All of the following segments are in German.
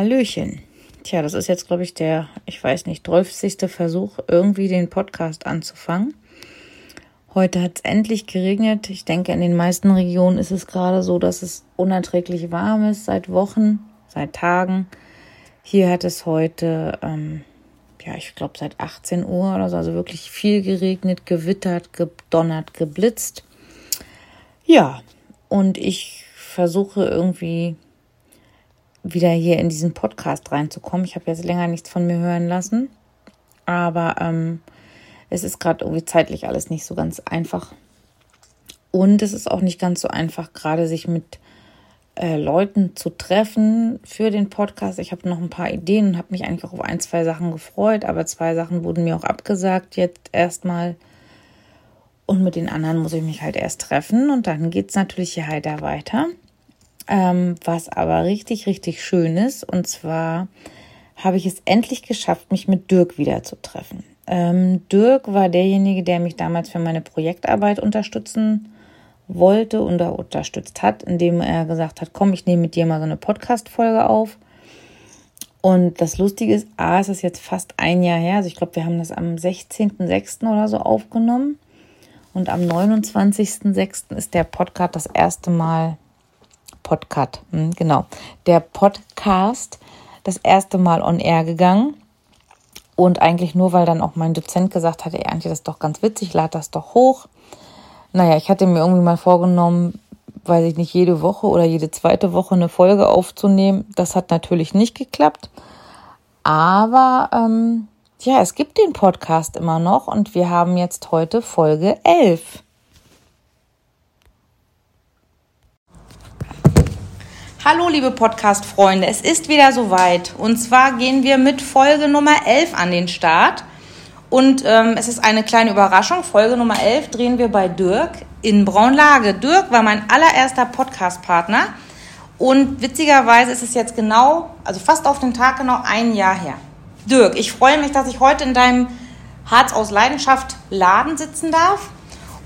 Hallöchen. Tja, das ist jetzt, glaube ich, der, ich weiß nicht, 12. Versuch, irgendwie den Podcast anzufangen. Heute hat es endlich geregnet. Ich denke, in den meisten Regionen ist es gerade so, dass es unerträglich warm ist seit Wochen, seit Tagen. Hier hat es heute, ähm, ja, ich glaube, seit 18 Uhr oder so, also wirklich viel geregnet, gewittert, gedonnert, geblitzt. Ja, und ich versuche irgendwie wieder hier in diesen Podcast reinzukommen. Ich habe jetzt länger nichts von mir hören lassen, aber ähm, es ist gerade irgendwie zeitlich alles nicht so ganz einfach. Und es ist auch nicht ganz so einfach, gerade sich mit äh, Leuten zu treffen für den Podcast. Ich habe noch ein paar Ideen und habe mich eigentlich auch auf ein, zwei Sachen gefreut, aber zwei Sachen wurden mir auch abgesagt jetzt erstmal. Und mit den anderen muss ich mich halt erst treffen und dann geht es natürlich hier heiter weiter. Ähm, was aber richtig, richtig schön ist. Und zwar habe ich es endlich geschafft, mich mit Dirk wieder zu treffen. Ähm, Dirk war derjenige, der mich damals für meine Projektarbeit unterstützen wollte und unterstützt hat, indem er gesagt hat, komm, ich nehme mit dir mal so eine Podcast-Folge auf. Und das Lustige ist, A, es ist jetzt fast ein Jahr her. Also ich glaube, wir haben das am 16.06. oder so aufgenommen. Und am 29.06. ist der Podcast das erste Mal Podcast, hm, genau, der Podcast das erste Mal on air gegangen. Und eigentlich nur, weil dann auch mein Dozent gesagt hatte, ey, das ist doch ganz witzig, lad das doch hoch. Naja, ich hatte mir irgendwie mal vorgenommen, weiß ich nicht, jede Woche oder jede zweite Woche eine Folge aufzunehmen. Das hat natürlich nicht geklappt. Aber ähm, ja, es gibt den Podcast immer noch und wir haben jetzt heute Folge 11. Hallo liebe Podcast-Freunde, es ist wieder soweit. Und zwar gehen wir mit Folge Nummer 11 an den Start. Und ähm, es ist eine kleine Überraschung. Folge Nummer 11 drehen wir bei Dirk in Braunlage. Dirk war mein allererster Podcast-Partner. Und witzigerweise ist es jetzt genau, also fast auf den Tag genau ein Jahr her. Dirk, ich freue mich, dass ich heute in deinem Harz aus Leidenschaft Laden sitzen darf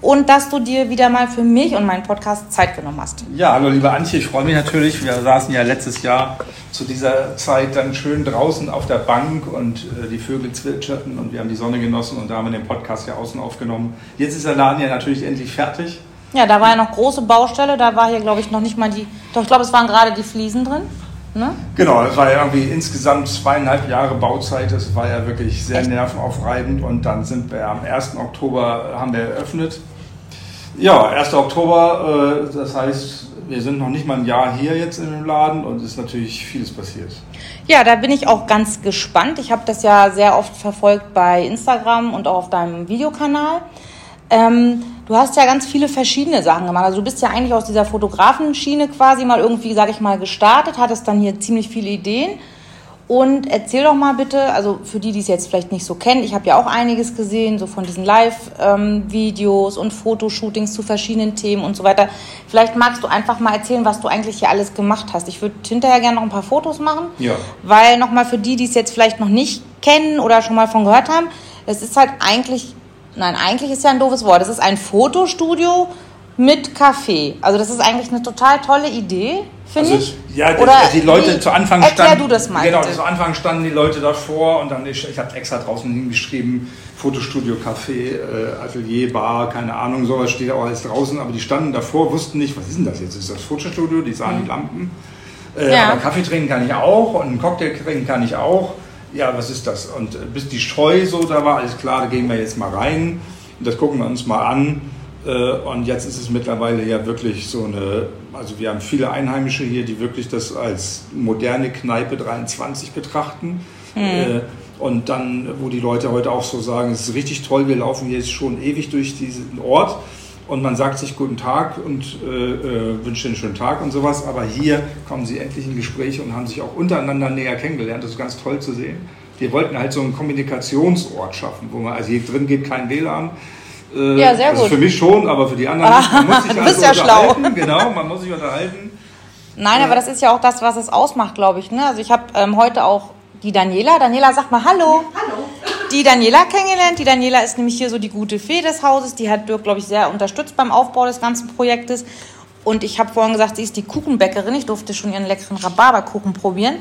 und dass du dir wieder mal für mich und meinen Podcast Zeit genommen hast. Ja, hallo liebe Antje, ich freue mich natürlich. Wir saßen ja letztes Jahr zu dieser Zeit dann schön draußen auf der Bank und äh, die Vögel zwitscherten und wir haben die Sonne genossen und da haben wir den Podcast ja außen aufgenommen. Jetzt ist der Laden ja natürlich endlich fertig. Ja, da war ja noch große Baustelle, da war hier glaube ich noch nicht mal die, doch ich glaube es waren gerade die Fliesen drin. Ne? Genau, das war ja irgendwie insgesamt zweieinhalb Jahre Bauzeit. Das war ja wirklich sehr nervenaufreibend. Und dann sind wir am 1. Oktober haben wir eröffnet. Ja, 1. Oktober, äh, das heißt, wir sind noch nicht mal ein Jahr hier jetzt in dem Laden und ist natürlich vieles passiert. Ja, da bin ich auch ganz gespannt. Ich habe das ja sehr oft verfolgt bei Instagram und auch auf deinem Videokanal. Ähm, du hast ja ganz viele verschiedene Sachen gemacht. Also du bist ja eigentlich aus dieser Fotografenschiene quasi mal irgendwie, sage ich mal, gestartet, hattest dann hier ziemlich viele Ideen und erzähl doch mal bitte, also für die, die es jetzt vielleicht nicht so kennen, ich habe ja auch einiges gesehen, so von diesen Live-Videos und Fotoshootings zu verschiedenen Themen und so weiter. Vielleicht magst du einfach mal erzählen, was du eigentlich hier alles gemacht hast. Ich würde hinterher gerne noch ein paar Fotos machen, ja. weil nochmal für die, die es jetzt vielleicht noch nicht kennen oder schon mal von gehört haben, es ist halt eigentlich, nein, eigentlich ist ja ein doofes Wort, es ist ein Fotostudio mit Kaffee. Also das ist eigentlich eine total tolle Idee finde also, ich. Ja, Oder die Leute wie, zu Anfang standen. du das mal. Genau, zu Anfang standen die Leute davor und dann, ich, ich habe extra draußen hingeschrieben, Fotostudio, Café, äh, Atelier, Bar, keine Ahnung, sowas steht auch alles draußen, aber die standen davor, wussten nicht, was ist denn das jetzt? Ist das Fotostudio? Die sahen mhm. die Lampen. Äh, ja. Aber Kaffee trinken kann ich auch und einen Cocktail trinken kann ich auch. Ja, was ist das? Und äh, bis die Streu so da war, alles klar, da gehen wir jetzt mal rein. Und das gucken wir uns mal an. Äh, und jetzt ist es mittlerweile ja wirklich so eine, also wir haben viele Einheimische hier, die wirklich das als moderne Kneipe 23 betrachten. Mhm. Und dann, wo die Leute heute auch so sagen, es ist richtig toll, wir laufen jetzt schon ewig durch diesen Ort und man sagt sich guten Tag und äh, äh, wünscht einen schönen Tag und sowas. Aber hier kommen sie endlich in Gespräche und haben sich auch untereinander näher kennengelernt. Das ist ganz toll zu sehen. Wir wollten halt so einen Kommunikationsort schaffen, wo man, also hier drin geht kein WLAN, äh, ja, sehr also gut. Für mich schon, aber für die anderen nicht. Man muss sich du bist also ja schlau. Genau, man muss sich unterhalten. Nein, aber das ist ja auch das, was es ausmacht, glaube ich. Ne? Also ich habe ähm, heute auch die Daniela. Daniela, sag mal Hallo. Hallo. Die Daniela kennengelernt. Die Daniela ist nämlich hier so die gute Fee des Hauses. Die hat Dirk, glaube ich, sehr unterstützt beim Aufbau des ganzen Projektes. Und ich habe vorhin gesagt, sie ist die Kuchenbäckerin. Ich durfte schon ihren leckeren Rhabarberkuchen probieren.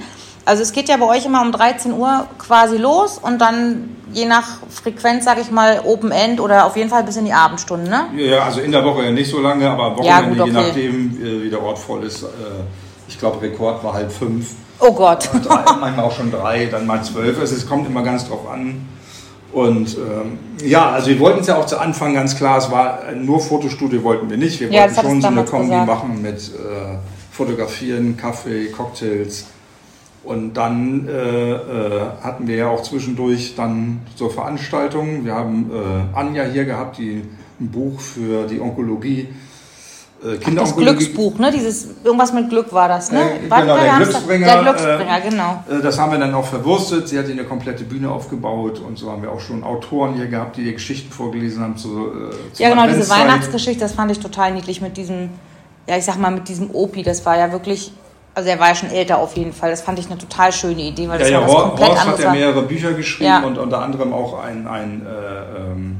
Also es geht ja bei euch immer um 13 Uhr quasi los und dann je nach Frequenz, sage ich mal, Open End oder auf jeden Fall bis in die Abendstunden, ne? Ja, also in der Woche ja nicht so lange, aber am Ja, Wochenende, gut, je okay. nachdem, äh, wie der Ort voll ist. Äh, Ich glaube, Rekord war halb fünf. Oh Gott. drei, manchmal auch schon drei, dann mal zwölf. Also es kommt immer ganz drauf an. Und ähm, ja, also wir wollten es ja auch zu Anfang ganz klar, es war nur Fotostudio wollten wir nicht. Wir Ja, wollten hattest schon so eine Kombi gesagt. machen mit äh, Fotografieren, Kaffee, Cocktails. Und dann äh, äh, hatten wir ja auch zwischendurch dann so Veranstaltungen. Wir haben äh, Anja hier gehabt, die ein Buch für die Onkologie, äh, Das Kinderonkologie. Glücksbuch, ne? Dieses irgendwas mit Glück war das, ne? Äh, War- genau, der Glücksbringer, Der Glücksbringer, genau. Äh, Das haben wir dann auch verwurstet. Sie hat eine komplette Bühne aufgebaut und so haben wir auch schon Autoren hier gehabt, die hier Geschichten vorgelesen haben zu, äh, Ja, genau, diese. Weihnachtsgeschichte, das fand ich total niedlich mit diesem, ja, ich sag mal, mit diesem Opi. Das war ja wirklich, also er war ja schon älter auf jeden Fall. Das fand ich eine total schöne Idee, weil Ja, das ja, war Horst komplett Horst hat ja mehrere Bücher geschrieben Ja. und unter anderem auch ein, ein äh, ähm,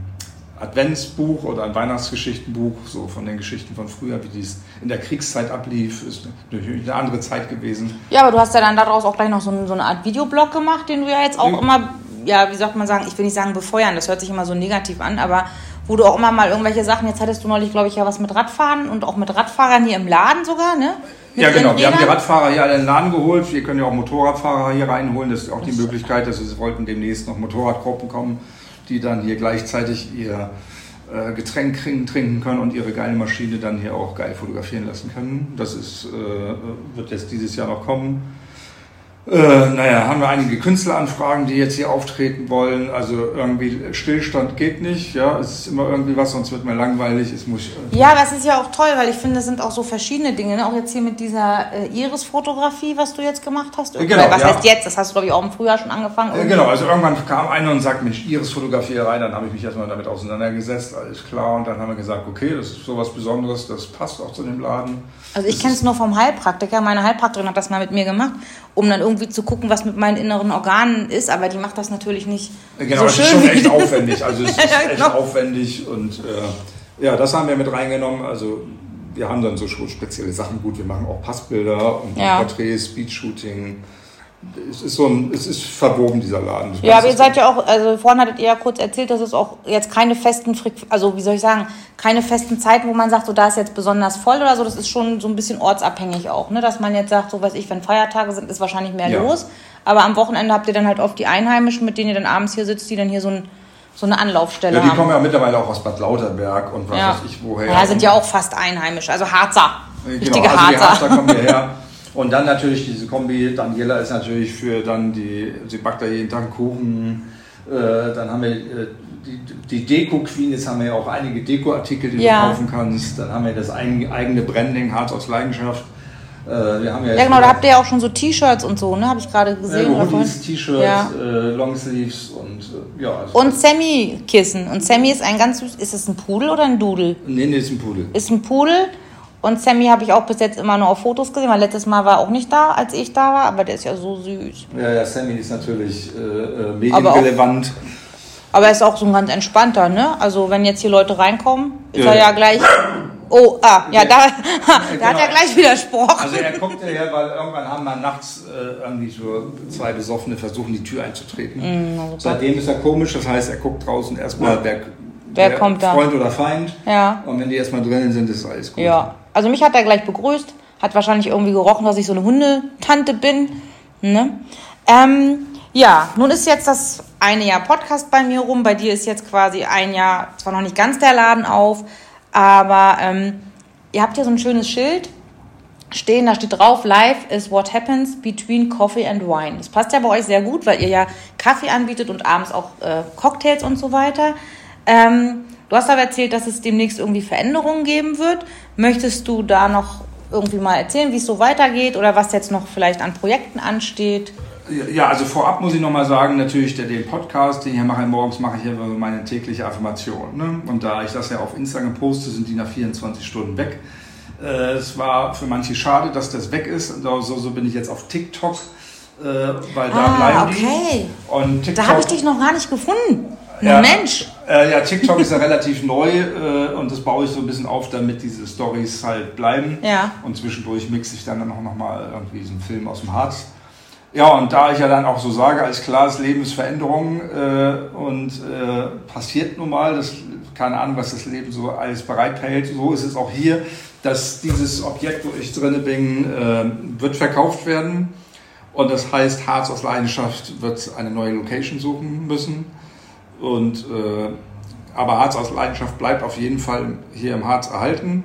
Adventsbuch oder ein Weihnachtsgeschichtenbuch, so von den Geschichten von früher, wie dies in der Kriegszeit ablief, ist natürlich eine andere Zeit gewesen. Ja, aber du hast ja dann daraus auch gleich noch so, ein- so eine Art Videoblog gemacht, den du ja jetzt auch Mhm. immer, ja, wie sagt man sagen, ich will nicht sagen befeuern, das hört sich immer so negativ an, aber wo du auch immer mal irgendwelche Sachen, jetzt hattest du neulich, glaube ich, ja was mit Radfahren und auch mit Radfahrern hier im Laden sogar, ne? Mit Ja, genau. Wir haben die. Radfahrer hier alle in den Laden geholt. Wir können ja auch Motorradfahrer hier reinholen. Das ist auch die Möglichkeit, dass wir wollten demnächst noch Motorradgruppen kommen, die dann hier gleichzeitig ihr äh, Getränk trinken, trinken können und ihre geile Maschine dann hier auch geil fotografieren lassen können. Das ist, äh, wird jetzt dieses Jahr noch kommen. Äh, naja, haben wir einige Künstleranfragen, die jetzt hier auftreten wollen. Also irgendwie Stillstand geht nicht. Ja, es ist immer irgendwie was, sonst wird mir langweilig. Es muss äh, Ja, aber es ist ja auch toll, weil ich finde, es sind auch so verschiedene Dinge. Ne? Auch jetzt hier mit dieser äh, Iris-Fotografie, was du jetzt gemacht hast. Äh, genau, was ja. heißt jetzt? Das hast du, glaube ich, auch im Frühjahr schon angefangen. Ja, genau, also irgendwann kam einer und sagt, Mensch, Iris-Fotografierei, dann habe ich mich erstmal damit auseinandergesetzt, alles klar. Und dann haben wir gesagt, okay, das ist sowas Besonderes, das passt auch zu dem Laden. Also ich kenne es nur vom Heilpraktiker. Meine Heilpraktikerin hat das mal mit mir gemacht, um dann irgendwie zu gucken, was mit meinen inneren Organen ist. Aber die macht das natürlich nicht Genau, so es schön. ist schon echt aufwendig. Also es ist Ja, echt genau. aufwendig und äh, ja, das haben wir mit reingenommen. Also wir haben dann so schon spezielle Sachen. Gut, wir machen auch Passbilder und Ja. Porträts, Speedshooting. Es ist so ein, es ist verwoben, dieser Laden. Ja, aber ihr seid ja auch, also vorhin hattet ihr ja kurz erzählt, dass es auch jetzt keine festen, Frequ- also wie soll ich sagen, keine festen Zeiten, wo man sagt, so da ist jetzt besonders voll oder so. Das ist schon so ein bisschen ortsabhängig auch, ne? Dass man jetzt sagt, so weiß ich, wenn Feiertage sind, ist wahrscheinlich mehr Ja. los. Aber am Wochenende habt ihr dann halt oft die Einheimischen, mit denen ihr dann abends hier sitzt, die dann hier so, ein, so eine Anlaufstelle Ja, die haben. kommen ja mittlerweile auch aus Bad Lauterberg und was ja. weiß ich woher. ja, sind ja auch fast einheimisch, also Harzer. Genau, Richtige also die Harzer. Harzer kommen hierher. Und dann natürlich diese Kombi, Daniela ist natürlich für dann die, sie backt da jeden Tag Kuchen. Äh, dann haben wir äh, die, die Deko-Queen, jetzt haben wir ja auch einige Deko-Artikel, die Ja. du kaufen kannst. Dann haben wir das ein, eigene Branding, Harz aus Leidenschaft. Äh, wir haben ja, Ja genau, da habt ihr ja auch schon so T-Shirts und so, ne? Habe ich gerade äh, gesehen. oder vorhin. Hoodies, T-Shirts, Ja. äh, Longsleeves und äh, ja. Also, Und Sammy-Kissen. Und Sammy ist ein ganz süß. Ist es ein Pudel oder ein Dudel? nee, nee, ist ein Pudel. Ist ein Pudel. Und Sammy habe ich auch bis jetzt immer nur auf Fotos gesehen, weil letztes Mal war er auch nicht da, als ich da war, aber der ist ja so süß. Ja, ja, Sammy ist natürlich äh, äh, Aber medienrelevant. Aber er ist auch so ein ganz entspannter, ne? Also wenn jetzt hier Leute reinkommen, ist Ja. er ja gleich. Oh, ah, ja, da, da hat genau. er gleich widersprochen. Also er guckt ja her, weil irgendwann haben wir nachts äh, irgendwie so zwei Besoffene versuchen, die Tür einzutreten. Super. Seitdem ist er komisch, das heißt, er guckt draußen erstmal, wer, Wer kommt da? Freund oder Feind. Ja. Und wenn die erstmal drinnen sind, ist alles gut. Ja, also mich hat er gleich begrüßt, hat wahrscheinlich irgendwie gerochen, dass ich so eine Hundetante bin. Ne? Ähm, ja, nun ist jetzt das eine Jahr Podcast bei mir rum. Bei dir ist jetzt quasi ein Jahr, zwar noch nicht ganz der Laden auf, aber ähm, ihr habt hier so ein schönes Schild stehen, da steht drauf, Life is what happens between coffee and wine. Das passt ja bei euch sehr gut, weil ihr ja Kaffee anbietet und abends auch äh, Cocktails und so weiter. Ähm, du hast aber erzählt, dass es demnächst irgendwie Veränderungen geben wird. Möchtest du da noch irgendwie mal erzählen, wie es so weitergeht oder was jetzt noch vielleicht an Projekten ansteht? Ja, also vorab muss ich nochmal sagen, natürlich der, den Podcast, den ich hier mache, morgens mache ich hier meine tägliche Affirmation. Ne? Und da ich das ja auf Instagram poste, sind die nach 24 Stunden weg. Äh, es war für manche schade, dass das weg ist. Und so, so bin ich jetzt auf TikTok, äh, weil da Ah, bleiben okay. die. Und TikTok, Da habe ich dich noch gar nicht gefunden. Ja. Mensch. Äh, ja, TikTok ist ja relativ neu äh, und das baue ich so ein bisschen auf, damit diese Stories halt bleiben. Ja. Und zwischendurch mixe ich dann auch nochmal irgendwie so einen Film aus dem Harz. Ja, und da ich ja dann auch so sage, als klar, das Leben ist Veränderung äh, und äh, passiert nun mal, das, keine Ahnung, was das Leben so alles bereithält, so ist es auch hier, dass dieses Objekt, wo ich drinne bin, äh, wird verkauft werden. Und das heißt, Harz aus Leidenschaft wird eine neue Location suchen müssen. Und, äh, aber Harz aus Leidenschaft bleibt auf jeden Fall hier im Harz erhalten.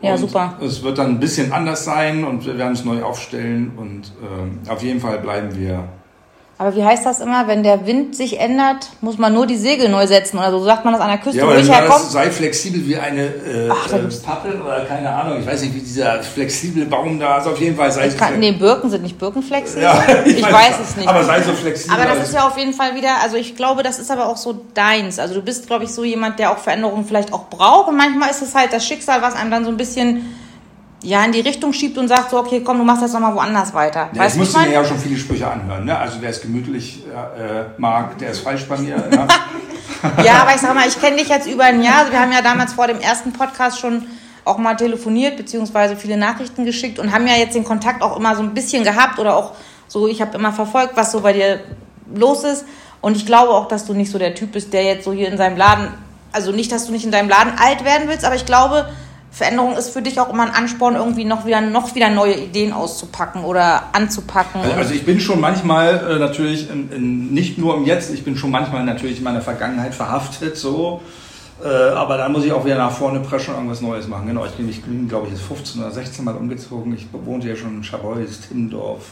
Ja, und super. Es wird dann ein bisschen anders sein und wir werden es neu aufstellen und äh, auf jeden Fall bleiben wir. Aber wie heißt das immer, wenn der Wind sich ändert, muss man nur die Segel neu setzen oder so sagt man das an der Küste, Ja, wo ich herkomme? sei flexibel wie eine äh, Ach, da äh, Pappel oder keine Ahnung, ich weiß nicht, wie dieser flexible Baum da ist. Auf jeden Fall sei Ich kann, nee, Birken sind nicht Birkenflexen. Ja, ich, weiß es nicht. Aber sei so flexibel. Aber das als- ist ja auf jeden Fall wieder, also ich glaube, das ist aber auch so deins. Also du bist, glaube ich, so jemand, der auch Veränderungen vielleicht auch braucht. Und manchmal ist es halt das Schicksal, was einem dann so ein bisschen ja in die Richtung schiebt und sagt so, okay, komm, du machst jetzt nochmal woanders weiter. Ja, weißt ich musste mir ja schon viele Sprüche anhören. Ne? Also wer es gemütlich äh, mag, der ist falsch bei mir. Ja. Ja, aber ich sag mal, ich kenne dich jetzt über ein Jahr. Also wir haben ja damals vor dem ersten Podcast schon auch mal telefoniert, beziehungsweise viele Nachrichten geschickt und haben ja jetzt den Kontakt auch immer so ein bisschen gehabt oder auch so, ich habe immer verfolgt, was so bei dir los ist. Und ich glaube auch, dass du nicht so der Typ bist, der jetzt so hier in seinem Laden, also nicht, dass du nicht in deinem Laden alt werden willst, aber ich glaube, Veränderung ist für dich auch immer ein Ansporn, irgendwie noch wieder, noch wieder neue Ideen auszupacken oder anzupacken. Also, also ich bin schon manchmal äh, natürlich, in, in, nicht nur im Jetzt, ich bin schon manchmal natürlich in meiner Vergangenheit verhaftet, so. Äh, aber dann muss ich auch wieder nach vorne preschen und irgendwas Neues machen. Genau, ich bin, ich bin glaube ich, jetzt 15 oder 16 Mal umgezogen. Ich wohnte ja schon in Schabolz, Timmendorf,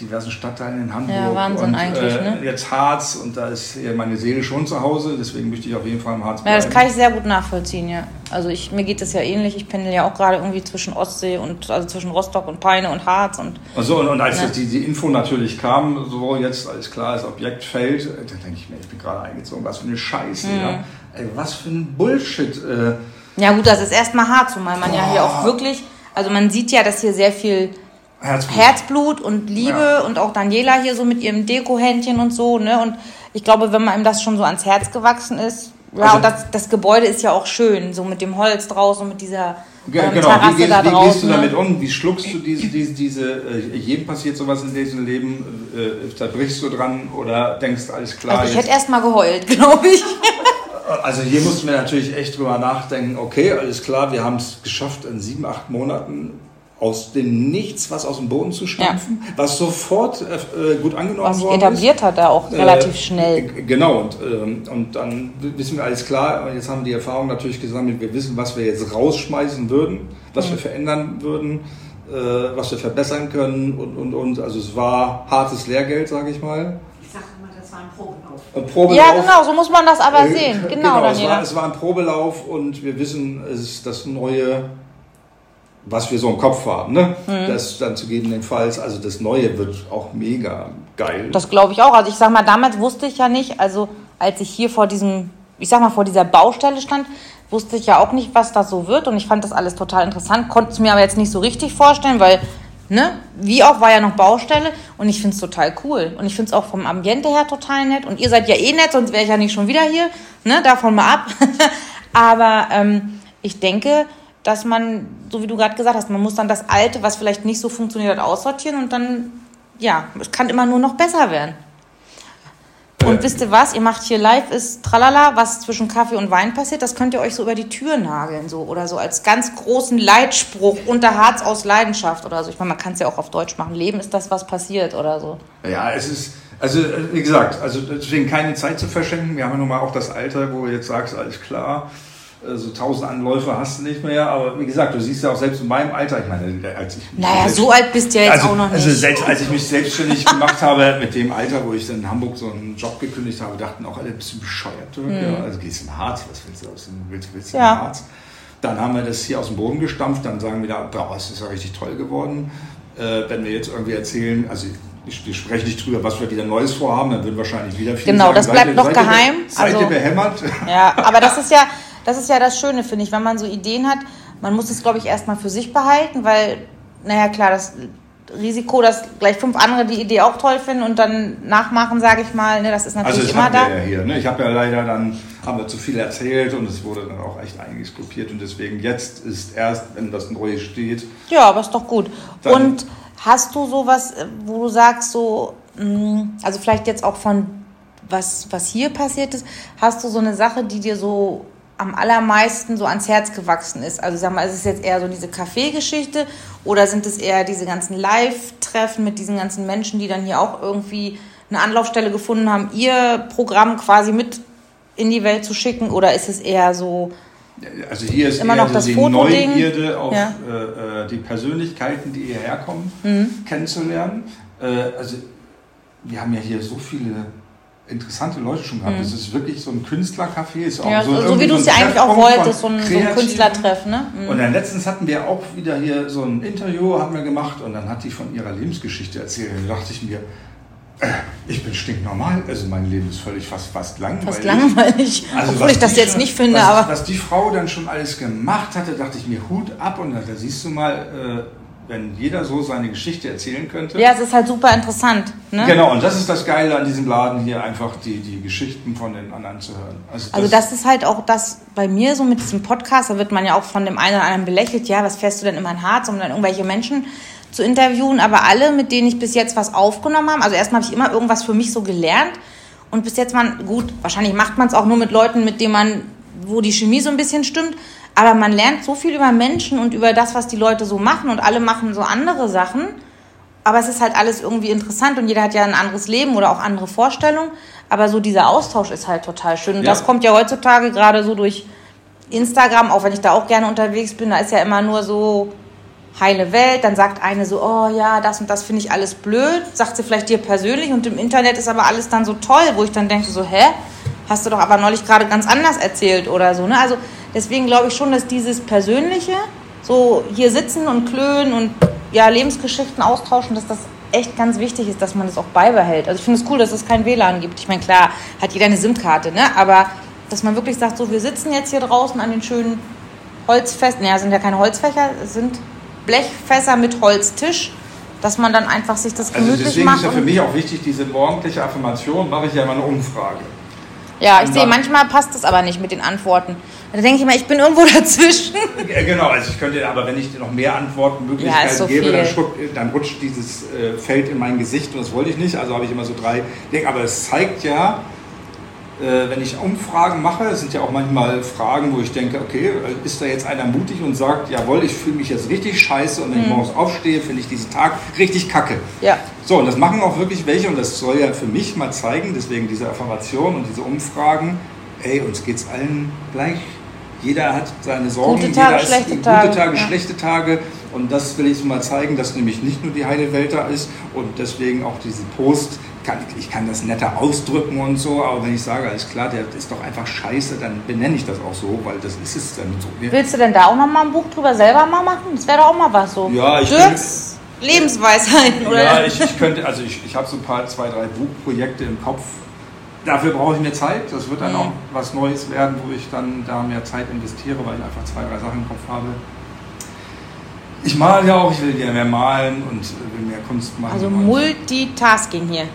diversen Stadtteilen in Hamburg. Ja, Wahnsinn und, eigentlich, äh, ne? Jetzt Harz und da ist meine Seele schon zu Hause, deswegen möchte ich auf jeden Fall im Harz Ja, bleiben. das kann ich sehr gut nachvollziehen, ja. Also ich, mir geht das ja ähnlich. Ich pendel ja auch gerade irgendwie zwischen Ostsee und, also zwischen Rostock und Peine und Harz und so, und, und als Ja. die, die Info natürlich kam, so jetzt als klar das Objekt fällt, äh, da denke ich mir, ich bin gerade eingezogen, was für eine Scheiße, Mhm. ja. Ey, was für ein Bullshit. Äh, ja gut, das ist erstmal hart, zumal man ja hier auch wirklich, also man sieht ja, dass hier sehr viel Herzblut. Herzblut und Liebe Ja. und auch Daniela hier so mit ihrem Dekohändchen und so, ne? Und ich glaube, wenn man ihm das schon so ans Herz gewachsen ist, ja, Also- und das, das Gebäude ist ja auch schön, so mit dem Holz draußen, mit dieser Ge- ähm, genau, Terrasse wie, gehst, da wie draußen. gehst du ne? damit um? Wie schluckst du diese, diese, diese äh, jedem passiert sowas in diesem Leben, äh, da brichst du dran oder denkst, alles klar, Also ich jetzt, hätte erst mal geheult, glaube ich. Also hier mussten wir natürlich echt drüber nachdenken, okay, alles klar, wir haben es geschafft, in sieben, acht Monaten aus dem Nichts was aus dem Boden zu stampfen, was sofort äh, gut angenommen Was sich worden etabliert hat da auch ist. relativ Äh, schnell. Genau, und, ähm, und dann wissen wir alles klar, jetzt haben wir die Erfahrung natürlich gesammelt, wir wissen, was wir jetzt rausschmeißen würden, was Mhm. wir verändern würden, äh, was wir verbessern können und, und, und. Also es war hartes Lehrgeld, sage ich mal. Ich sage immer, das war ein Probelauf. Ein Probelauf. Ja, genau, so muss man das aber Äh, sehen. Genau, genau es, war, es war ein Probelauf und wir wissen, es ist das Neue, was wir so im Kopf haben. Ne? Mhm. Das dann zu gegebenenfalls, also das Neue wird auch mega geil. Das glaube ich auch. Also ich sag mal, damals wusste ich ja nicht, also als ich hier vor diesem, ich sag mal, vor dieser Baustelle stand, wusste ich ja auch nicht, was das so wird. Und ich fand das alles total interessant, konnte es mir aber jetzt nicht so richtig vorstellen, weil, ne, wie auch war ja noch Baustelle und ich finde es total cool. Und ich finde es auch vom Ambiente her total nett. Und ihr seid ja eh nett, sonst wäre ich ja nicht schon wieder hier, ne, davon mal ab. aber ähm, ich denke, dass man, so wie du gerade gesagt hast, man muss dann das Alte, was vielleicht nicht so funktioniert hat, aussortieren und dann, ja, es kann immer nur noch besser werden. Und Äh, wisst ihr was? Ihr macht hier live ist Tralala, was zwischen Kaffee und Wein passiert. Das könnt ihr euch so über die Tür nageln, so oder so als ganz großen Leitspruch unter Harz aus Leidenschaft oder so. Ich meine, man kann es ja auch auf Deutsch machen. Leben ist das, was passiert oder so. Ja, es ist, also äh, wie gesagt, also deswegen keine Zeit zu verschenken. Wir haben ja nun mal auch das Alter, wo du jetzt sagst, alles klar, so tausend Anläufe hast du nicht mehr. Aber wie gesagt, du siehst ja auch selbst in meinem Alter, ich meine, als ich Naja, so alt bist du ja jetzt also, auch noch nicht. Also selbst als ich mich selbstständig gemacht habe, mit dem Alter, wo ich dann in Hamburg so einen Job gekündigt habe, dachten auch alle, bist du bescheuert? Du? Ja, also gehst in Harz, was willst du aus dem, willst, willst du Mhm. Ja. in Harz? Dann haben wir das hier aus dem Boden gestampft, dann sagen wieder, boah, es ist ja richtig toll geworden. Äh, wenn wir jetzt irgendwie erzählen, also ich, wir sprechen nicht drüber, was wir wieder Neues vorhaben, dann würden wahrscheinlich wieder viele Genau, sagen, das bleibt noch geheim. Seid Also- ihr behämmert? Ja, aber das ist ja, das ist ja das Schöne, finde ich, wenn man so Ideen hat. Man muss es, glaube ich, erstmal für sich behalten, weil, naja, klar, das Risiko, dass gleich fünf andere die Idee auch toll finden und dann nachmachen, sage ich mal, ne, das ist Also natürlich das immer da. wir ja hier. Ne? Ich habe ja leider dann, haben wir zu viel erzählt und es wurde dann auch echt einiges kopiert und deswegen jetzt ist erst, wenn das Neue steht, Ja, aber ist doch gut. Und Hast du sowas, äh, wo du sagst, so, mh, also vielleicht jetzt auch von was, was hier passiert ist, hast du so eine Sache, die dir so am allermeisten so ans Herz gewachsen ist? Also sag mal, ist es jetzt eher so diese Kaffeegeschichte oder sind es eher diese ganzen Live-Treffen mit diesen ganzen Menschen, die dann hier auch irgendwie eine Anlaufstelle gefunden haben, ihr Programm quasi mit in die Welt zu schicken oder ist es eher so also hier ist immer noch so das die. Neugierde auf ja. äh, äh die Persönlichkeiten, die hierher kommen, mhm. kennenzulernen. Äh, also wir haben ja hier so viele interessante Leute schon gehabt. Mhm. Es ist wirklich so ein Künstlercafé. Ist auch ja, so, so wie du es ja eigentlich auch wolltest, so ein, so ein Künstlertreff. Ne? Mhm. Und dann letztens hatten wir auch wieder hier so ein Interview haben wir gemacht und dann hat die von ihrer Lebensgeschichte erzählt. Und da dachte ich mir, äh, ich bin stinknormal, also mein Leben ist völlig fast, fast langweilig. Fast langweilig, also obwohl ich das jetzt schon, nicht finde. Was, aber was die Frau dann schon alles gemacht hatte, dachte ich mir Hut ab und da siehst du mal, äh, wenn jeder so seine Geschichte erzählen könnte. Ja, es ist halt super interessant. Ne? Genau, und das ist das Geile an diesem Laden hier, einfach die, die Geschichten von den anderen zu hören. Also das, also das ist halt auch das bei mir so mit diesem Podcast, da wird man ja auch von dem einen oder anderen belächelt, ja, was fährst du denn immer in Harz, um dann irgendwelche Menschen zu interviewen, aber alle, mit denen ich bis jetzt was aufgenommen habe, also erstmal habe ich immer irgendwas für mich so gelernt und bis jetzt man, gut, wahrscheinlich macht man es auch nur mit Leuten, mit denen man, wo die Chemie so ein bisschen stimmt, aber man lernt so viel über Menschen und über das, was die Leute so machen und alle machen so andere Sachen. Aber es ist halt alles irgendwie interessant und jeder hat ja ein anderes Leben oder auch andere Vorstellungen. Aber so dieser Austausch ist halt total schön. Und ja. das kommt ja heutzutage gerade so durch Instagram, auch wenn ich da auch gerne unterwegs bin, da ist ja immer nur so heile Welt. Dann sagt eine so, oh ja, das und das finde ich alles blöd. Sagt sie vielleicht dir persönlich und im Internet ist aber alles dann so toll, wo ich dann denke so, hä? Hast du doch aber neulich gerade ganz anders erzählt oder so. Ne? Also Deswegen glaube ich schon, dass dieses Persönliche, so hier sitzen und klönen und ja, Lebensgeschichten austauschen, dass das echt ganz wichtig ist, dass man das auch beibehält. Also ich finde es cool, dass es kein WLAN gibt. Ich meine, klar, hat jeder eine SIM-Karte, ne? aber dass man wirklich sagt, so wir sitzen jetzt hier draußen an den schönen Holzfässern, naja, sind ja keine Holzfächer, es sind Blechfässer mit Holztisch, dass man dann einfach sich das also gemütlich also deswegen macht. Deswegen ist ja für mich auch wichtig, diese morgendliche Affirmation, mache ich ja immer eine Umfrage. Ja, ich sehe, manchmal passt das aber nicht mit den Antworten. Da denke ich mal, ich bin irgendwo dazwischen. Ja, genau, also ich könnte, aber wenn ich dir noch mehr Antwortmöglichkeiten ja, so gebe, dann, schruck, dann, rutscht dieses äh, Feld in mein Gesicht und das wollte ich nicht. Also habe ich immer so drei Dinge. Aber es zeigt ja, wenn ich Umfragen mache, es sind ja auch manchmal Fragen, wo ich denke, okay, ist da jetzt einer mutig und sagt, jawohl, ich fühle mich jetzt richtig scheiße und wenn mhm. ich morgens aufstehe, finde ich diesen Tag richtig kacke. Ja. So, und das machen auch wirklich welche und das soll ja für mich mal zeigen, deswegen diese Affirmation und diese Umfragen, ey, uns geht es allen gleich. Jeder hat seine Sorgen, gute Tage, jeder schlechte gute Tage, Tage, ja. schlechte Tage. Und das will ich mal zeigen, dass nämlich nicht nur die heile Welt da ist und deswegen auch diese Post kann, ich kann das netter ausdrücken und so, aber wenn ich sage, alles klar, der ist doch einfach scheiße, dann benenne ich das auch so, weil das ist es dann so. Willst du denn da auch noch mal ein Buch drüber selber mal machen? Das wäre doch auch mal was so. Ja, ich könnte, Lebensweisheiten, oder? Ja, ich, ich könnte, also ich, ich habe so ein paar, zwei, drei Buchprojekte im Kopf. Dafür brauche ich mehr Zeit. Das wird dann mhm. auch was Neues werden, wo ich dann da mehr Zeit investiere, weil ich einfach zwei, drei Sachen im Kopf habe. Ich male ja auch, ich will gerne mehr malen und will mehr Kunst machen. Also Multitasking hier.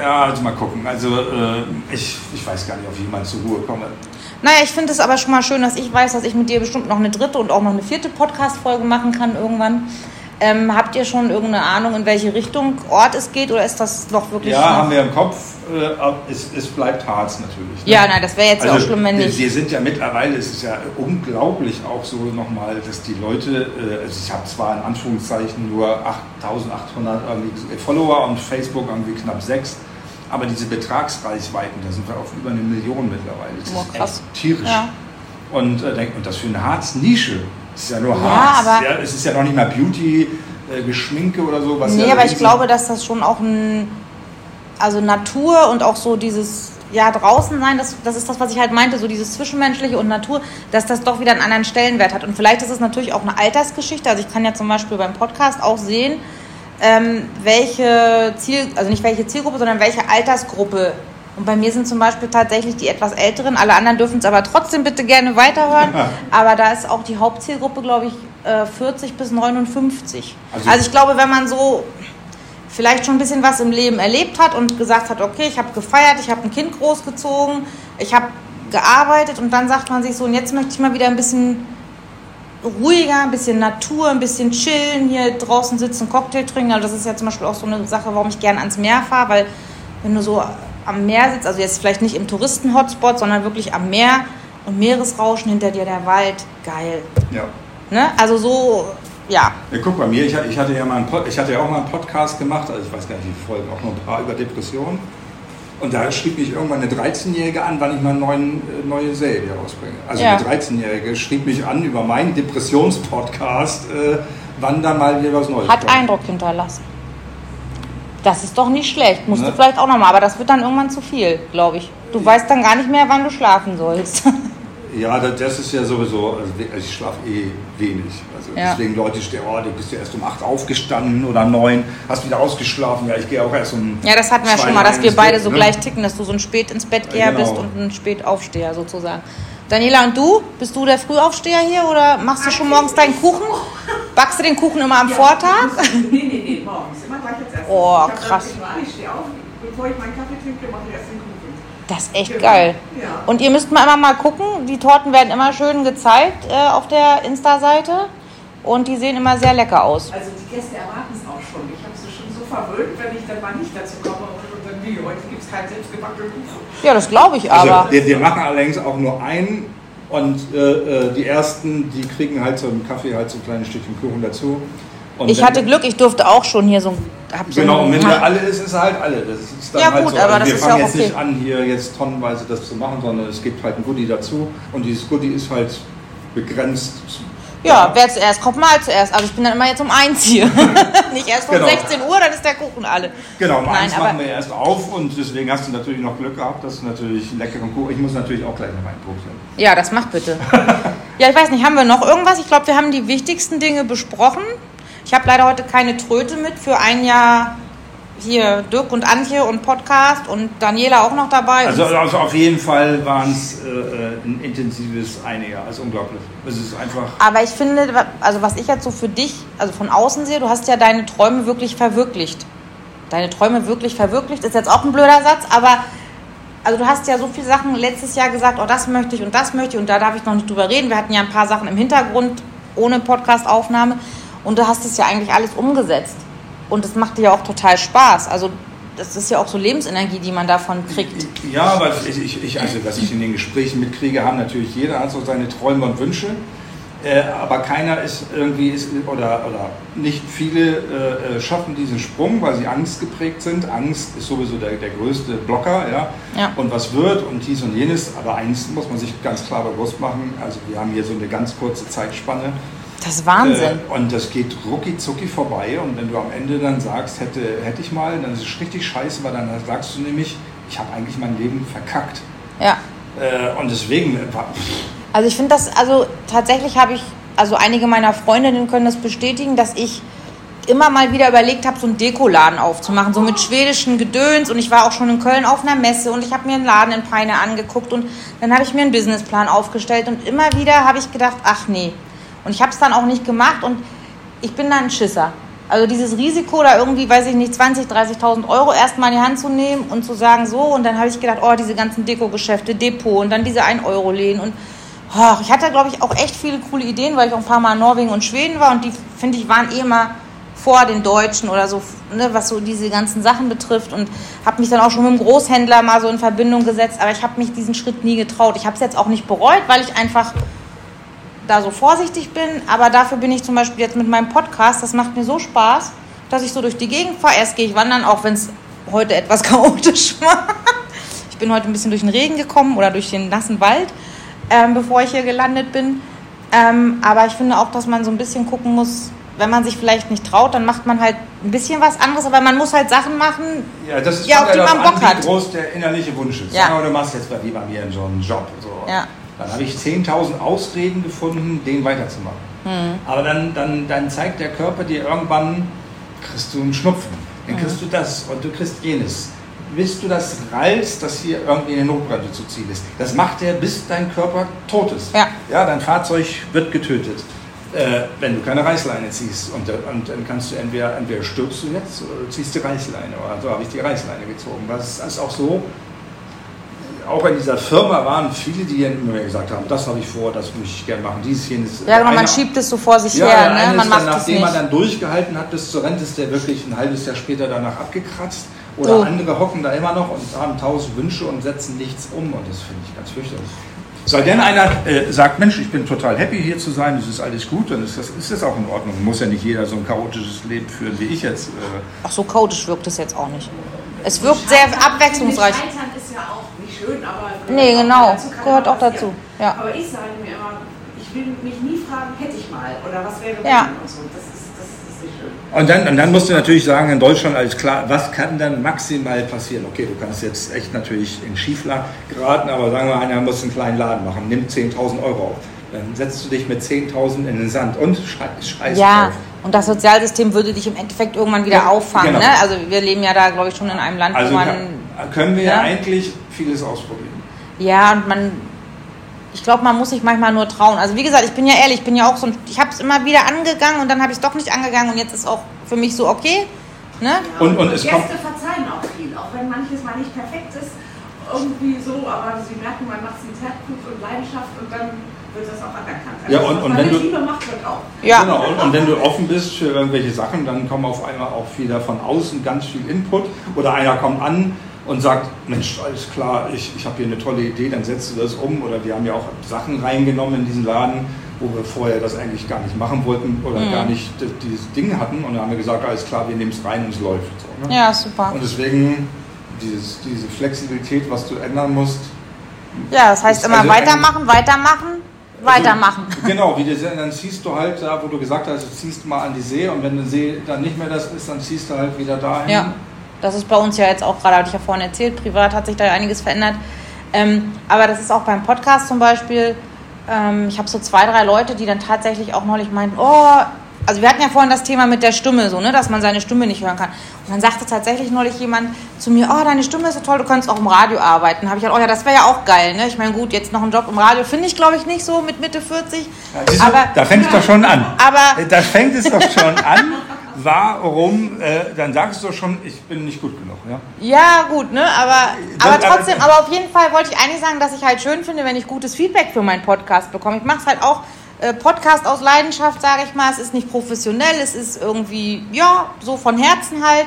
Ja, also mal gucken. Also äh, ich, ich weiß gar nicht, ob ich jemals zur Ruhe komme. Naja, ich finde es aber schon mal schön, dass ich weiß, dass ich mit dir bestimmt noch eine dritte und auch noch eine vierte Podcast-Folge machen kann irgendwann. Ähm, habt ihr schon irgendeine Ahnung, in welche Richtung Ort es geht oder ist das noch wirklich. Ja, haben wir im Kopf. Äh, es, es, bleibt Harz natürlich. Ne? Ja, nein, das wäre jetzt also, auch schlimm, wenn nicht. Wir sind ja mittlerweile, es ist ja unglaublich auch so nochmal, dass die Leute, äh, also ich habe zwar in Anführungszeichen nur 8800 Follower und Facebook irgendwie knapp 6. Aber diese Betragsreichweiten, da sind wir auf über eine Million mittlerweile. Das Boah, ist echt tierisch. Ja. Und, äh, und das für eine Harz-Nische es ist ja nur Harz. Ja, aber ja, es ist ja noch nicht mal Beauty, äh, Geschminke oder so. Was nee, ja aber ich glaube, dass das schon auch ein, also Natur und auch so dieses, ja, draußen sein, das, das ist das, was ich halt meinte, so dieses Zwischenmenschliche und Natur, dass das doch wieder einen anderen Stellenwert hat. Und vielleicht ist es natürlich auch eine Altersgeschichte. Also ich kann ja zum Beispiel beim Podcast auch sehen, ähm, welche Ziel, also nicht welche Zielgruppe, sondern welche Altersgruppe und bei mir sind zum Beispiel tatsächlich die etwas älteren, alle anderen dürfen es aber trotzdem bitte gerne weiterhören. aber da ist auch die Hauptzielgruppe, glaube ich, 40 äh, bis 59. Also, also ich glaube, wenn man so vielleicht schon ein bisschen was im Leben erlebt hat und gesagt hat, okay, ich habe gefeiert, ich habe ein Kind großgezogen, ich habe gearbeitet und dann sagt man sich so, und jetzt möchte ich mal wieder ein bisschen ruhiger, ein bisschen Natur, ein bisschen chillen, hier draußen sitzen, Cocktail trinken. Also das ist ja zum Beispiel auch so eine Sache, warum ich gerne ans Meer fahre, weil wenn du so am Meer sitzt, also jetzt vielleicht nicht im Touristen-Hotspot, sondern wirklich am Meer und Meeresrauschen hinter dir, der Wald, geil. Ja. Ne? Also so, ja. Ja, guck bei mir, ich, ich, hatte ja mal einen Pod, ich hatte ja auch mal einen Podcast gemacht, also ich weiß gar nicht, wie Folgen, auch noch ein paar über Depressionen. Und da schrieb mich irgendwann eine 13-Jährige an, wann ich mal eine neuen, äh, neue Serie rausbringe. Also Ja. eine 13-Jährige schrieb mich an über meinen Depressionspodcast, äh, wann da mal wieder was Neues Hat kommt. Eindruck hinterlassen. Das ist doch nicht schlecht. Musst Ne? du vielleicht auch nochmal, aber das wird dann irgendwann zu viel, glaube ich. Du weißt dann gar nicht mehr, wann du schlafen sollst. Ja, das, ist ja sowieso, also also ich schlafe eh wenig. Also Ja. deswegen Leute stehen, oh, du bist ja erst um 8 aufgestanden oder 9, hast wieder ausgeschlafen. Ja, ich gehe auch erst um Ja, das hatten wir ja schon mal, dass wir beide Bett, so ne? gleich ticken, dass du so ein spät ins Bett geher Ja, genau. bist und ein Spätaufsteher sozusagen. Daniela, und du? Bist du der Frühaufsteher hier oder machst du schon morgens deinen Kuchen? Backst du den Kuchen immer am Vortag? Nee, nee, nee, morgens. Immer gleich als erstes. Oh, krass. Ich stehe auf, bevor ich meinen Kaffee trinke, mache ich erst den Kuchen. Das ist echt Genau. geil. Ja. Und ihr müsst mal immer mal gucken, die Torten werden immer schön gezeigt äh, auf der Insta-Seite und die sehen immer sehr lecker aus. Also die Gäste erwarten es auch schon. Ich habe sie schon so verwöhnt, wenn ich dann mal nicht dazu komme und dann, wie, heute gibt es keinen selbstgebackenen Kuchen. Ja, das glaube ich Also, aber. wir, wir machen allerdings auch nur einen und äh, äh, die ersten, die kriegen halt so einen Kaffee, halt so ein kleines Stückchen Kuchen dazu. Und Ich hatte Glück, ich durfte auch schon hier so, so Genau, und wenn der alle ist, ist er halt alle. Das ist dann Ja, halt gut, so. aber also das wir ist fangen ja jetzt okay. nicht an, hier jetzt tonnenweise das zu machen, sondern es gibt halt ein Goodie dazu und dieses Goodie ist halt begrenzt. Ja, wer zuerst kommt, mal zuerst. Also ich bin dann immer jetzt um eins hier. Nicht erst um Genau. 16 Uhr, dann ist der Kuchen alle. Genau, um Nein, eins machen wir erst auf und deswegen hast du natürlich noch Glück gehabt, dass du natürlich leckeren Kuchen. Ich muss natürlich auch gleich noch einen probieren. Ja, das mach bitte. ja, ich weiß nicht, haben wir noch irgendwas? Ich glaube, wir haben die wichtigsten Dinge besprochen. Ich habe leider heute keine Tröte mit für ein Jahr hier Dirk und Antje und Podcast und Daniela auch noch dabei. Also, also auf jeden Fall waren es äh, ein intensives eine Jahr. Also unglaublich. Es ist einfach. aber ich finde, also was ich jetzt so für dich, also von außen sehe, du hast ja deine Träume wirklich verwirklicht. Deine Träume wirklich verwirklicht, ist jetzt auch ein blöder Satz, aber also du hast ja so viele Sachen letztes Jahr gesagt, oh das möchte ich und das möchte ich und da darf ich noch nicht drüber reden. Wir hatten ja ein paar Sachen im Hintergrund ohne Podcast-Aufnahme und du hast es ja eigentlich alles umgesetzt. Und es macht dir ja auch total Spaß. Also das ist ja auch so Lebensenergie, die man davon kriegt. Ja, aber ich, ich, ich, also, was ich in den Gesprächen mitkriege, haben natürlich jeder hat so seine Träume und Wünsche. Äh, aber keiner ist irgendwie, ist, oder, oder nicht viele äh, äh, schaffen diesen Sprung, weil sie angstgeprägt sind. Angst ist sowieso der, der größte Blocker. Ja? Ja. Und was wird und dies und jenes. Aber eins muss man sich ganz klar bewusst machen. Also wir haben hier so eine ganz kurze Zeitspanne. Das ist Wahnsinn. Äh, und das geht rucki zucki vorbei. Und wenn du am Ende dann sagst, hätte, hätte ich mal, dann ist es richtig scheiße, weil dann sagst du nämlich, ich habe eigentlich mein Leben verkackt. ja. Äh, und deswegen, äh, Also ich finde das, also tatsächlich habe ich, also einige meiner Freundinnen können das bestätigen, dass ich immer mal wieder überlegt habe, so einen Dekoladen aufzumachen, so mit schwedischen Gedöns. Und ich war auch schon in Köln auf einer Messe und ich habe mir einen Laden in Peine angeguckt und dann habe ich mir einen Businessplan aufgestellt und immer wieder habe ich gedacht, ach nee. Und ich habe es dann auch nicht gemacht und ich bin dann ein Schisser. Also dieses Risiko, da irgendwie, weiß ich nicht, 20.000, 30.000 Euro erstmal in die Hand zu nehmen und zu sagen, so, und dann habe ich gedacht, oh, diese ganzen Deko-Geschäfte, Depot und dann diese 1-Euro-Läden und ach, ich hatte, glaube ich, auch echt viele coole Ideen, weil ich auch ein paar Mal in Norwegen und Schweden war und die, finde ich, waren eh immer vor den Deutschen oder so, ne, was so diese ganzen Sachen betrifft und habe mich dann auch schon mit dem Großhändler mal so in Verbindung gesetzt, aber ich habe mich diesen Schritt nie getraut. Ich habe es jetzt auch nicht bereut, weil ich einfach da so vorsichtig bin, aber dafür bin ich zum Beispiel jetzt mit meinem Podcast, das macht mir so Spaß, dass ich so durch die Gegend fahre. Erst gehe ich wandern, auch wenn es heute etwas chaotisch war. Ich bin heute ein bisschen durch den Regen gekommen oder durch den nassen Wald, ähm, bevor ich hier gelandet bin. Ähm, aber ich finde auch, dass man so ein bisschen gucken muss, wenn man sich vielleicht nicht traut, dann macht man halt ein bisschen was anderes, aber man muss halt Sachen machen. ja, das ist Ja, auf die man Bock an, hat. groß der innerliche Wunsch ist. Ja. Mal, du machst jetzt bei, wie bei mir so einen Job. So. Ja. Dann habe ich 10.000 Ausreden gefunden, den weiterzumachen. Hm. Aber dann, dann, dann zeigt der Körper dir irgendwann, kriegst du einen Schnupfen, dann Hm. kriegst du das und du kriegst jenes. Bis du das rallst, dass hier irgendwie eine Notbremse zu ziehen ist. Das macht er, bis dein Körper tot ist. Ja. ja dein Fahrzeug wird getötet. Äh, wenn du keine Reißleine ziehst. Und, und dann kannst du entweder, entweder stirbst du jetzt oder du ziehst die Reißleine. Oder so habe ich die Reißleine gezogen. Das ist auch so, auch in dieser Firma waren viele, die immer gesagt haben, das habe ich vor, das möchte ich gerne machen, dieses, jenes. Ja, genau, man schiebt es so vor sich ja, her, ne? Man dann, macht es nachdem nicht. man dann durchgehalten hat bis zur Rente, ist der wirklich ein halbes Jahr später danach abgekratzt. Oder Oh. andere hocken da immer noch und haben tausend Wünsche und setzen nichts um. Und das finde ich ganz fürchterlich. Sei denn einer äh, sagt, Mensch, ich bin total happy hier zu sein, es ist alles gut, dann ist das, ist das auch in Ordnung. Muss ja nicht jeder so ein chaotisches Leben führen wie ich jetzt. Äh, Ach, so chaotisch wirkt es jetzt auch nicht. Es wirkt sehr abwechslungsreich. Scheitern ist ja auch nicht schön, aber. Nee, genau. Gehört ja auch passieren. dazu, ja. Aber ich sage mir immer, ich will mich nie fragen, hätte ich mal oder was wäre Ja. wenn und so. Das ist, das ist nicht schön. Und dann, und dann musst du natürlich sagen, in Deutschland alles klar, was kann dann maximal passieren? Okay, du kannst jetzt echt natürlich in Schieflage geraten, aber sagen wir, einer muss einen kleinen Laden machen, nimm 10.000 Euro auf. Dann setzt du dich mit 10.000 in den Sand und scheiß, scheiß Ja, drauf. und das Sozialsystem würde dich im Endeffekt irgendwann wieder Ja, auffangen. genau. Ne? Also wir leben ja da, glaube ich, schon in einem Land, Also wo man... kann, können wir ja Ja. eigentlich vieles ausprobieren. Ja, und man, ich glaube, man muss sich manchmal nur trauen. Also wie gesagt, ich bin ja ehrlich, ich bin ja auch so ein, ich habe es immer wieder angegangen und dann habe ich es doch nicht angegangen und jetzt ist auch für mich so okay. Ne? Und- und es Gäste kommt- verzeihen auch viel, auch wenn manches mal nicht perfekt ist, irgendwie so, aber sie merken, man macht es mit Herzblut und Leidenschaft und dann wird das auch anerkannt. Also Ja, und- und wenn du- Liebe macht, wird auch. Ja. Genau, und, und wenn du offen bist für irgendwelche Sachen, dann kommen auf einmal auch wieder von außen ganz viel Input oder einer kommt an und sagt, Mensch, alles klar, ich, ich habe hier eine tolle Idee, dann setzt du das um oder wir haben ja auch Sachen reingenommen in diesen Laden, wo wir vorher das eigentlich gar nicht machen wollten oder Mhm. gar nicht dieses Ding hatten und dann haben wir gesagt, alles klar, wir nehmen es rein und es läuft. So, ne? Ja, super. Und deswegen dieses, diese Flexibilität, was du ändern musst, Ja, das heißt immer also weitermachen, weitermachen, weitermachen. Also, genau, wie du, dann ziehst du halt da, wo du gesagt hast, du ziehst mal an die See und wenn der See dann nicht mehr das ist, dann ziehst du halt wieder dahin. Ja, das ist bei uns ja jetzt auch gerade, hatte ich ja vorhin erzählt, privat hat sich da ja einiges verändert. Ähm, aber das ist auch beim Podcast zum Beispiel. Ähm, ich habe so zwei, drei Leute, die dann tatsächlich auch neulich meinten, oh, also wir hatten ja vorhin das Thema mit der Stimme, so, ne, dass man seine Stimme nicht hören kann. Und dann sagte tatsächlich neulich jemand zu mir, oh, deine Stimme ist so toll, du könntest auch im Radio arbeiten. Habe ich gedacht, oh ja, das wäre ja auch geil, ne? Ich meine, gut, jetzt noch einen Job im Radio finde ich, glaube ich, nicht so mit Mitte 40. Ja, aber da fängt es doch schon an. Aber- da fängt es doch schon an. Warum? Äh, dann sagst du schon, ich bin nicht gut genug. Ja? Ja, gut, ne? Aber, Das- aber trotzdem, aber auf jeden Fall wollte ich eigentlich sagen, dass ich halt schön finde, wenn ich gutes Feedback für meinen Podcast bekomme. Ich mache es halt auch äh, Podcast aus Leidenschaft, sage ich mal. Es ist nicht professionell, es ist irgendwie, ja, so von Herzen halt.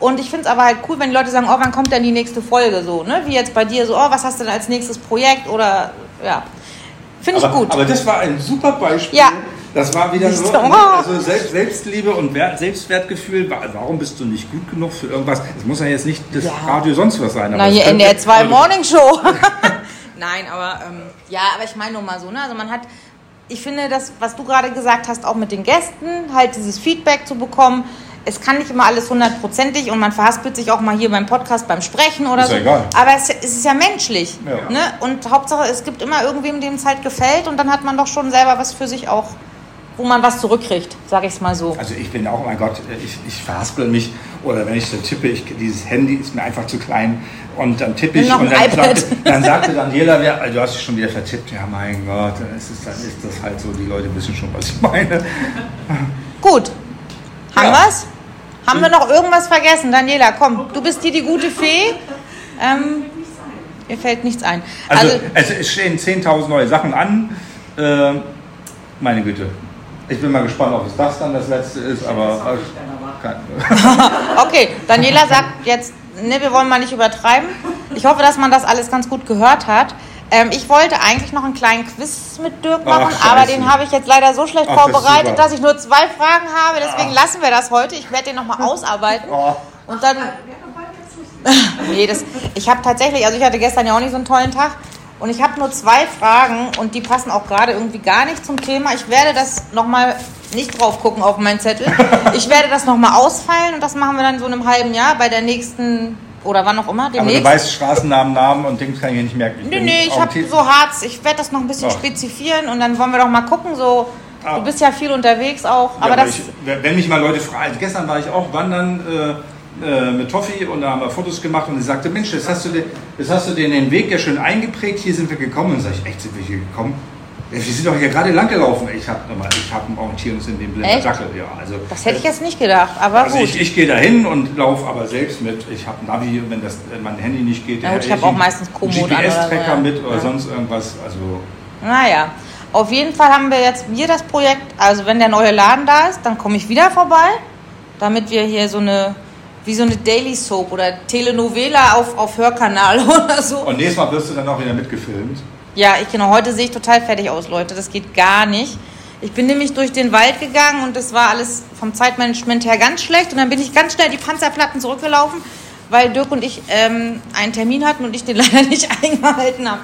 Und ich finde es aber halt cool, wenn die Leute sagen, oh, wann kommt denn die nächste Folge so, ne? Wie jetzt bei dir so, oh, was hast du denn als nächstes Projekt oder, ja. Finde ich aber, gut. aber das war ein super Beispiel. Ja. Das war wieder so, ne, also Selbst, Selbstliebe und Wert, Selbstwertgefühl. Wa- Warum bist du nicht gut genug für irgendwas? Es muss ja jetzt nicht das Ja. Radio sonst was sein. Na, hier könnte- NDR 2 also- Morning Show. Nein, aber ähm, ja, aber ich meine nur mal so, ne? Also man hat, ich finde das, was du gerade gesagt hast, auch mit den Gästen, halt dieses Feedback zu bekommen. Es kann nicht immer alles hundertprozentig und man verhaspelt sich auch mal hier beim Podcast beim Sprechen oder Ist so. ja egal. Aber es, es ist ja menschlich. Ja. Ne? Und Hauptsache, es gibt immer irgendwem, dem es halt gefällt und dann hat man doch schon selber was für sich auch, wo man was zurückkriegt, sag ich es mal so. Also ich bin auch, oh mein Gott, ich, ich verhaspel mich. Oder wenn ich so tippe, ich, dieses Handy ist mir einfach zu klein. Und dann tippe ich und dann, sagte, dann sagte Daniela, wer, also du hast dich schon wieder vertippt. Ja, mein Gott, dann ist, es, dann ist das halt so, die Leute wissen schon, was ich meine. Gut. Haben Ja. wir's? Haben wir noch irgendwas vergessen? Daniela, komm, du bist die, die gute Fee. Ähm, mir fällt nichts ein. Also, Also, es, es stehen 10.000 neue Sachen an. Äh, meine Güte. Ich bin mal gespannt, ob es das dann das letzte ist, aber. Okay, Daniela sagt jetzt, ne, wir wollen mal nicht übertreiben. Ich hoffe, dass man das alles ganz gut gehört hat. Ähm, ich wollte eigentlich noch einen kleinen Quiz mit Dirk Ach, machen, scheiße. aber den habe ich jetzt leider so schlecht Ach, das vorbereitet, super. dass ich nur zwei Fragen habe. Deswegen lassen wir das heute. Ich werde den nochmal ausarbeiten. oh, Und dann. Nee, das, ich habe tatsächlich, also ich hatte gestern ja auch nicht so einen tollen Tag und ich habe nur zwei Fragen und die passen auch gerade irgendwie gar nicht zum Thema. Ich werde das nochmal nicht drauf gucken auf meinen Zettel. Ich werde das nochmal ausfeilen und das machen wir dann so in einem halben Jahr bei der nächsten oder wann auch immer, aber demnächst. du weißt Straßennamen, Namen und Dings kann ich hier nicht merken. Nee, bin nee, ich habe so Harz, ich werde das noch ein bisschen Ach. spezifizieren und dann wollen wir doch mal gucken, so, Ah. du bist ja viel unterwegs auch, Ja, aber aber das, ich, wenn mich mal Leute fragen, also gestern war ich auch wandern äh, äh, mit Toffi und da haben wir Fotos gemacht und sie sagte, Mensch, jetzt hast du den, jetzt hast du den, den Weg ja schön eingeprägt, hier sind wir gekommen. Und sag ich, echt, sind wir hier gekommen? Ja, wir sind doch hier gerade lang gelaufen. Ich habe ich hab einen Orientierungssinn wie ein blinder Echt? Dackel. Ja, also, Das hätte ich jetzt nicht gedacht, aber also gut. ich, ich gehe da hin und laufe aber selbst mit. Ich habe Navi, wenn das wenn mein Handy nicht geht. Ja, gut, ich hätte hab auch meistens so, GPS-Tracker mit oder Ja. sonst irgendwas. Also Naja, auf jeden Fall haben wir jetzt wir das Projekt, also wenn der neue Laden da ist, dann komme ich wieder vorbei, damit wir hier so eine, wie so eine Daily Soap oder Telenovela auf, auf Hörkanal oder so. und nächstes Mal wirst du dann auch wieder mitgefilmt. Ja, ich genau, heute sehe ich total fertig aus, Leute, das geht gar nicht. Ich bin nämlich durch den Wald gegangen und das war alles vom Zeitmanagement her ganz schlecht und dann bin ich ganz schnell die Panzerplatten zurückgelaufen, weil Dirk und ich ähm, einen Termin hatten und ich den leider nicht eingehalten habe.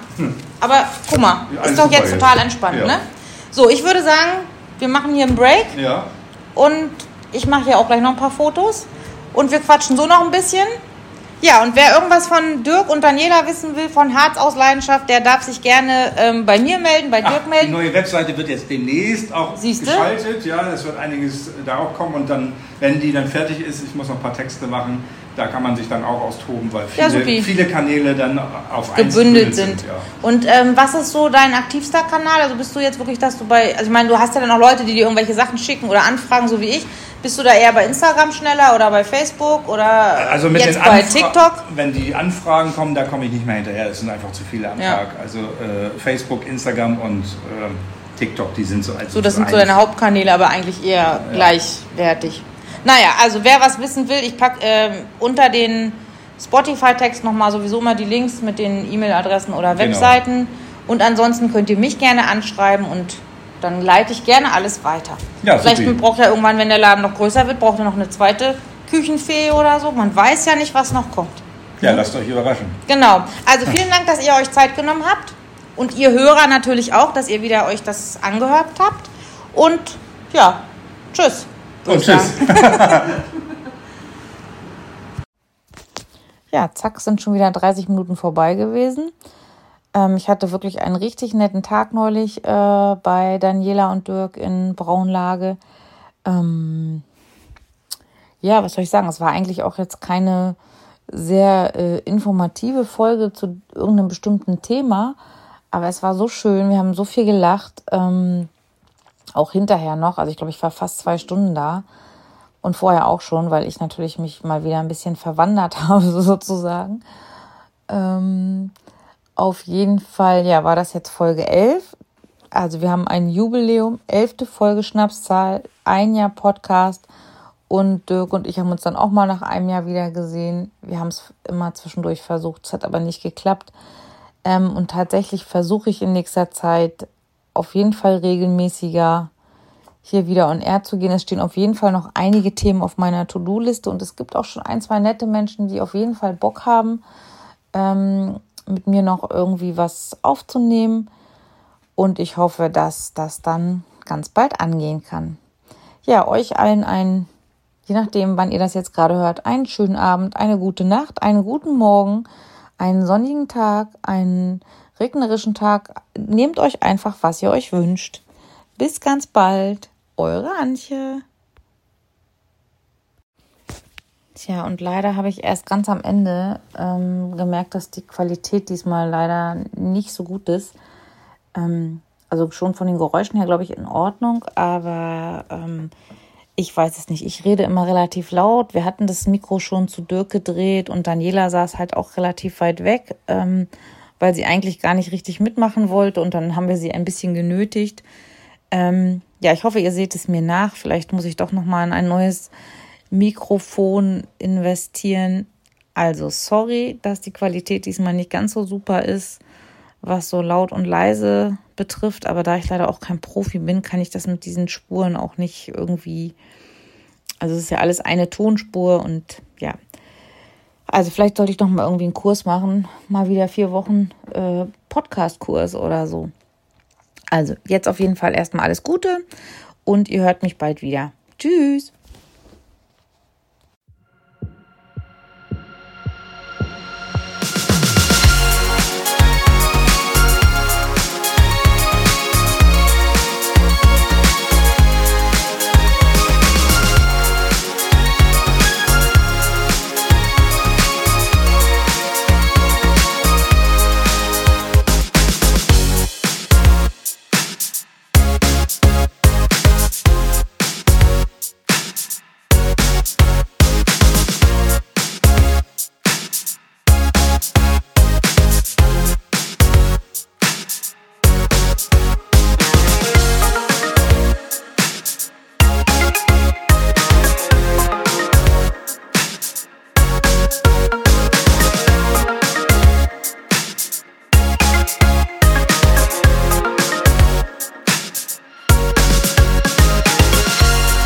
Aber guck mal, Ja, ist doch jetzt. total entspannt, Ja. ne? So, ich würde sagen, wir machen hier einen Break Ja. und ich mache hier auch gleich noch ein paar Fotos und wir quatschen so noch ein bisschen. Ja, und wer irgendwas von Dirk und Daniela wissen will, von Harz aus Leidenschaft, der darf sich gerne ähm, bei mir melden, bei Ach, Dirk die melden. neue Webseite wird jetzt demnächst auch Siehste? geschaltet. Ja, es wird einiges da auch kommen und dann, wenn die dann fertig ist, ich muss noch ein paar Texte machen, da kann man sich dann auch austoben, weil Ja, viele, supi. viele Kanäle dann auf gebündelt sind. Ja. Und ähm, was ist so dein aktivster Kanal? Also bist du jetzt wirklich, dass du bei, also ich meine, du hast ja dann auch Leute, die dir irgendwelche Sachen schicken oder anfragen, so wie ich. Bist du da eher bei Instagram schneller oder bei Facebook oder Also mit jetzt den bei Anfra- TikTok? Wenn die Anfragen kommen, da komme ich nicht mehr hinterher. Es sind einfach zu viele am Ja. Tag. Also äh, Facebook, Instagram und ähm, TikTok, die sind so als So, das sind so deine Hauptkanäle, aber eigentlich eher gleichwertig. Naja, also wer was wissen will, ich packe ähm, unter den Spotify-Text nochmal sowieso mal die Links mit den E-Mail-Adressen oder Genau. Webseiten. Und ansonsten könnt ihr mich gerne anschreiben und dann leite ich gerne alles weiter. Ja, Vielleicht supi. braucht er irgendwann, wenn der Laden noch größer wird, braucht er noch eine zweite Küchenfee oder so. Man weiß ja nicht, was noch kommt. Ja, lasst euch überraschen. Genau. Also vielen Dank, dass ihr euch Zeit genommen habt. Und ihr Hörer natürlich auch, dass ihr wieder euch das angehört habt. Und ja, tschüss. Und tschüss. Ja, zack, sind schon wieder 30 Minuten vorbei gewesen. Ähm, ich hatte wirklich einen richtig netten Tag neulich äh, bei Daniela und Dirk in Braunlage. Ähm, ja, was soll ich sagen? Es war eigentlich auch jetzt keine sehr äh, informative Folge zu irgendeinem bestimmten Thema, aber es war so schön. Wir haben so viel gelacht, ähm, auch hinterher noch. Also ich glaube, ich war fast zwei Stunden da und vorher auch schon, weil ich natürlich mich mal wieder ein bisschen verwandert habe, sozusagen. Ähm, auf jeden Fall, ja, war das jetzt Folge 11. Also wir haben ein Jubiläum, elfte Folge Schnapszahl, ein Jahr Podcast und Dirk und ich haben uns dann auch mal nach einem Jahr wieder gesehen. Wir haben es immer zwischendurch versucht, es hat aber nicht geklappt. Ähm, und tatsächlich versuche ich in nächster Zeit auf jeden Fall regelmäßiger hier wieder on air zu gehen. Es stehen auf jeden Fall noch einige Themen auf meiner To-Do-Liste und es gibt auch schon ein, zwei nette Menschen, die auf jeden Fall Bock haben, ähm, mit mir noch irgendwie was aufzunehmen. Und ich hoffe, dass das dann ganz bald angehen kann. Ja, euch allen einen, je nachdem, wann ihr das jetzt gerade hört, einen schönen Abend, eine gute Nacht, einen guten Morgen, einen sonnigen Tag, einen regnerischen Tag. Nehmt euch einfach, was ihr euch wünscht. Bis ganz bald, eure Antje. Tja, und leider habe ich erst ganz am Ende ähm, gemerkt, dass die Qualität diesmal leider nicht so gut ist. Ähm, also schon von den Geräuschen her, glaube ich, in Ordnung, aber ähm, ich weiß es nicht. Ich rede immer relativ laut. Wir hatten das Mikro schon zu Dirk gedreht und Daniela saß halt auch relativ weit weg, ähm, weil sie eigentlich gar nicht richtig mitmachen wollte und dann haben wir sie ein bisschen genötigt. Ähm, ja, ich hoffe, ihr seht es mir nach. Vielleicht muss ich doch noch mal in ein neues Mikrofon investieren. Also sorry, dass die Qualität diesmal nicht ganz so super ist, was so laut und leise betrifft. Aber da ich leider auch kein Profi bin, kann ich das mit diesen Spuren auch nicht irgendwie. Also es ist ja alles eine Tonspur und ja. Also vielleicht sollte ich noch mal irgendwie einen Kurs machen, mal wieder vier Wochen äh, Podcast-Kurs oder so. Also jetzt auf jeden Fall erstmal alles Gute und ihr hört mich bald wieder. Tschüss.